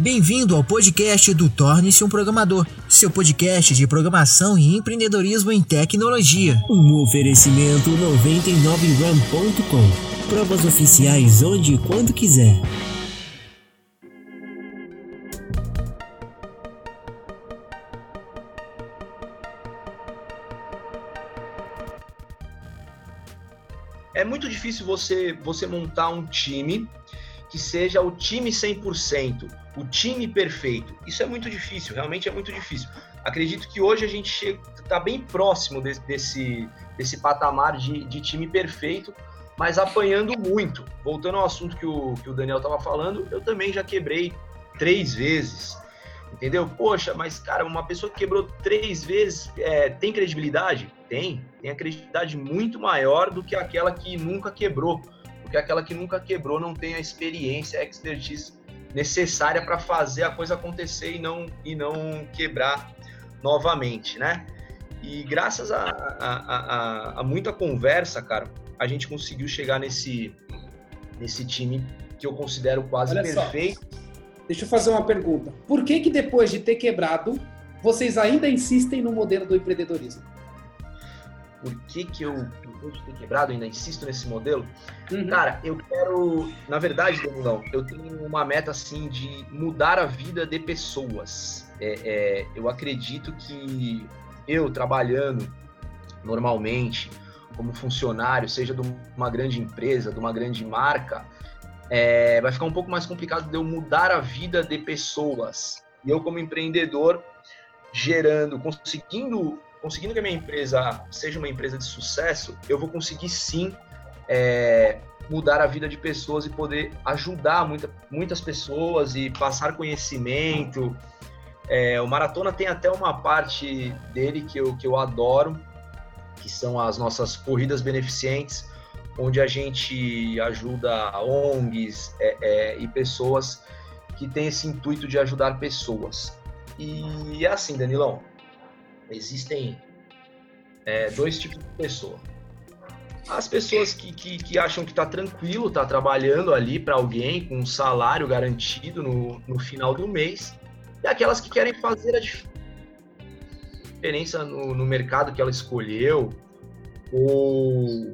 Bem-vindo ao podcast do Torne-se um Programador, seu podcast de programação e empreendedorismo em tecnologia. Um oferecimento 99ram.com. Provas oficiais onde e quando quiser. É muito difícil você, você montar um time que seja o time 100%, o time perfeito. Isso é muito difícil, realmente é muito difícil. Acredito que hoje a gente está bem próximo desse, desse, desse patamar de, de, time perfeito, mas apanhando muito. Voltando ao assunto que o, que o Daniel estava falando, eu também já quebrei três vezes. Entendeu? Poxa, mas cara, uma pessoa que quebrou três vezes é, tem credibilidade? Tem. Tem a credibilidade muito maior do que aquela que nunca quebrou porque aquela que nunca quebrou não tem a experiência, a expertise necessária para fazer a coisa acontecer e não, e não quebrar novamente, né? E graças a, a, a, a, muita conversa, cara, a gente conseguiu chegar nesse, nesse time que eu considero quase Olha perfeito. Só. Deixa eu fazer uma pergunta. Por que que depois de ter quebrado, vocês ainda insistem no modelo do empreendedorismo? Por que, que eu, depois de ter quebrado, ainda insisto nesse modelo. Uhum. Cara, eu quero, na verdade, Danilão, eu tenho uma meta assim de mudar a vida de pessoas. É, é, eu acredito que eu trabalhando normalmente como funcionário, seja de uma grande empresa, de uma grande marca, é, vai ficar um pouco mais complicado de eu mudar a vida de pessoas. E eu, como empreendedor, gerando, conseguindo conseguindo que a minha empresa seja uma empresa de sucesso, eu vou conseguir sim é, mudar a vida de pessoas e poder ajudar muita, muitas pessoas e passar conhecimento. É, o Maratona tem até uma parte dele que eu, que eu adoro, que são as nossas corridas beneficentes, onde a gente ajuda ONGs é, é, e pessoas que têm esse intuito de ajudar pessoas. E é assim, Danilão, existem é, dois tipos de pessoa. As pessoas que, que, que acham que está tranquilo, está trabalhando ali para alguém com um salário garantido no, no final do mês, e aquelas que querem fazer a diferença no, no mercado que ela escolheu, ou,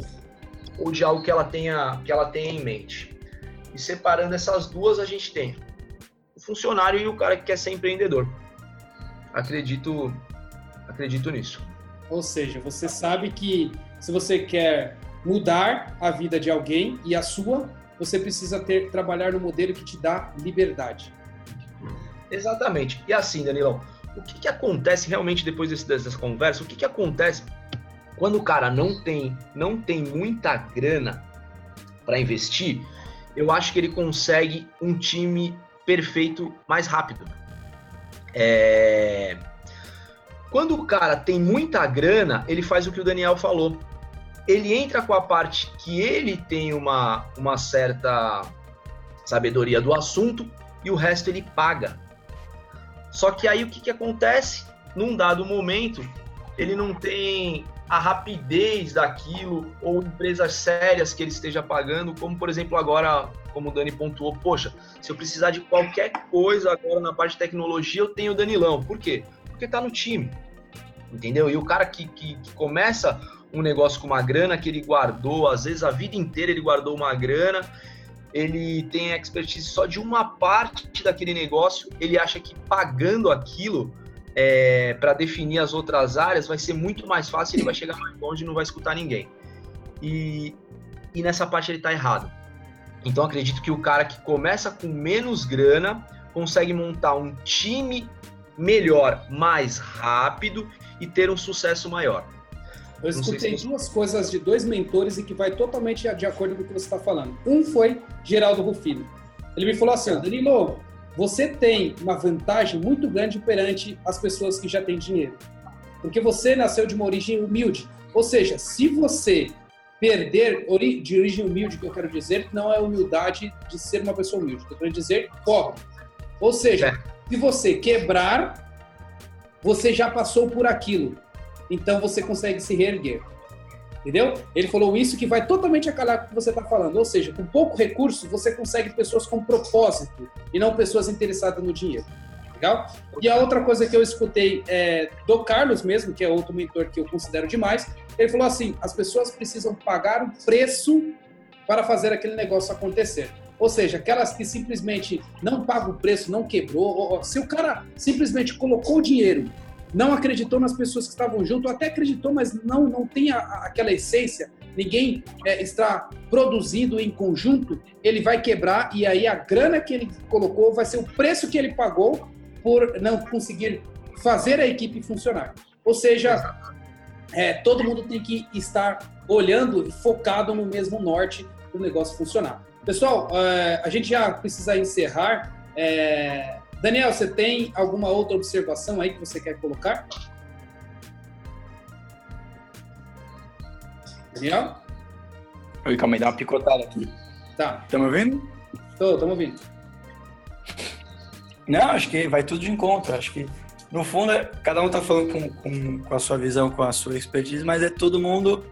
ou de algo que ela tenha que ela tenha em mente. E separando essas duas, a gente tem o funcionário e o cara que quer ser empreendedor. Acredito Acredito nisso. Ou seja, você sabe que se você quer mudar a vida de alguém e a sua, você precisa ter trabalhar no modelo que te dá liberdade. Exatamente. E assim, Danilão, o que, que acontece realmente depois desse, dessas conversas? O que, que acontece quando o cara não tem, não tem muita grana para investir? Eu acho que ele consegue um time perfeito mais rápido. É quando o cara tem muita grana, ele faz o que o Daniel falou. Ele entra com a parte que ele tem uma, uma certa sabedoria do assunto e o resto ele paga. Só que aí o que, que acontece? Num dado momento, ele não tem a rapidez daquilo ou empresas sérias que ele esteja pagando, como por exemplo agora, como o Dani pontuou, poxa, se eu precisar de qualquer coisa agora na parte de tecnologia, eu tenho o Danilão. Por quê? Porque tá no time entendeu? E o cara que, que, que, começa um negócio com uma grana que ele guardou, às vezes a vida inteira ele guardou uma grana, ele tem expertise só de uma parte daquele negócio, ele acha que pagando aquilo é, para definir as outras áreas vai ser muito mais fácil, ele vai chegar mais longe e não vai escutar ninguém. E, e nessa parte ele está errado. Então acredito que o cara que começa com menos grana consegue montar um time melhor, mais rápido e ter um sucesso maior. Eu escutei se duas coisas de dois mentores e que vai totalmente de acordo com o que você está falando. Um foi Geraldo Rufino. Ele me falou assim, Danilo, você tem uma vantagem muito grande perante as pessoas que já têm dinheiro. Porque você nasceu de uma origem humilde. Ou seja, se você perder de origem humilde, que eu quero dizer, não é humildade de ser uma pessoa humilde. Eu quero dizer pobre. Ou seja, é. Se você quebrar, você já passou por aquilo. Então você consegue se reerguer. Entendeu? Ele falou isso que vai totalmente acalar com o que você está falando. Ou seja, com pouco recurso, você consegue pessoas com propósito e não pessoas interessadas no dinheiro. Legal? E a outra coisa que eu escutei é, do Carlos mesmo, que é outro mentor que eu considero demais, ele falou assim: as pessoas precisam pagar um preço para fazer aquele negócio acontecer. Ou seja, aquelas que simplesmente não pagam o preço, não quebrou. Ou, se o cara simplesmente colocou o dinheiro não acreditou nas pessoas que estavam junto, até acreditou, mas não, não tem a, aquela essência, ninguém é, está produzindo em conjunto, ele vai quebrar e aí a grana que ele colocou vai ser o preço que ele pagou por não conseguir fazer a equipe funcionar. Ou seja, é, todo mundo tem que estar olhando e focado no mesmo norte para o negócio funcionar. Pessoal, é, a gente já precisa encerrar. É, Daniel, você tem alguma outra observação aí que você quer colocar? Daniel? Oi, calma aí, dá uma picotada aqui. Tá. Tá me ouvindo? Tô, tô me ouvindo. Não, acho que vai tudo de encontro. Acho que, no fundo, é, cada um tá falando com, com, com a sua visão, com a sua expertise, mas é todo mundo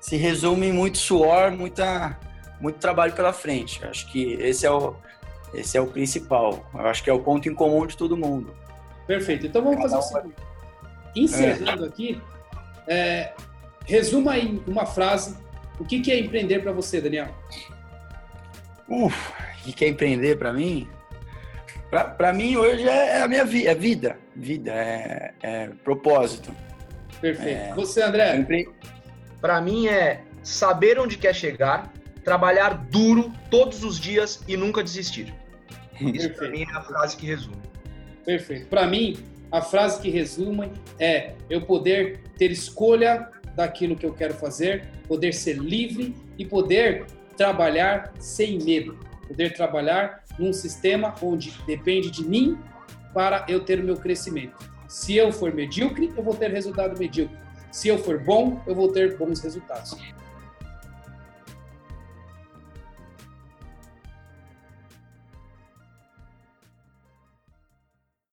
se resume em muito suor, muita, muito trabalho pela frente. Acho que esse é o, esse é o principal. Eu acho que é o ponto em comum de todo mundo. Perfeito. Então vamos fazer o seguinte. Encerrando é. aqui, é, resuma em uma frase o que, que é empreender para você, Daniel. Uf, o que é empreender para mim? Para mim hoje é, é a minha vida, é vida, vida, é, é propósito. Perfeito. É, você, André? Para mim é saber onde quer chegar, trabalhar duro todos os dias e nunca desistir. Isso para mim é a frase que resume. Perfeito. Para mim, a frase que resume é eu poder ter escolha daquilo que eu quero fazer, poder ser livre e poder trabalhar sem medo. Poder trabalhar num sistema onde depende de mim para eu ter o meu crescimento. Se eu for medíocre, eu vou ter resultado medíocre. Se eu for bom, eu vou ter bons resultados.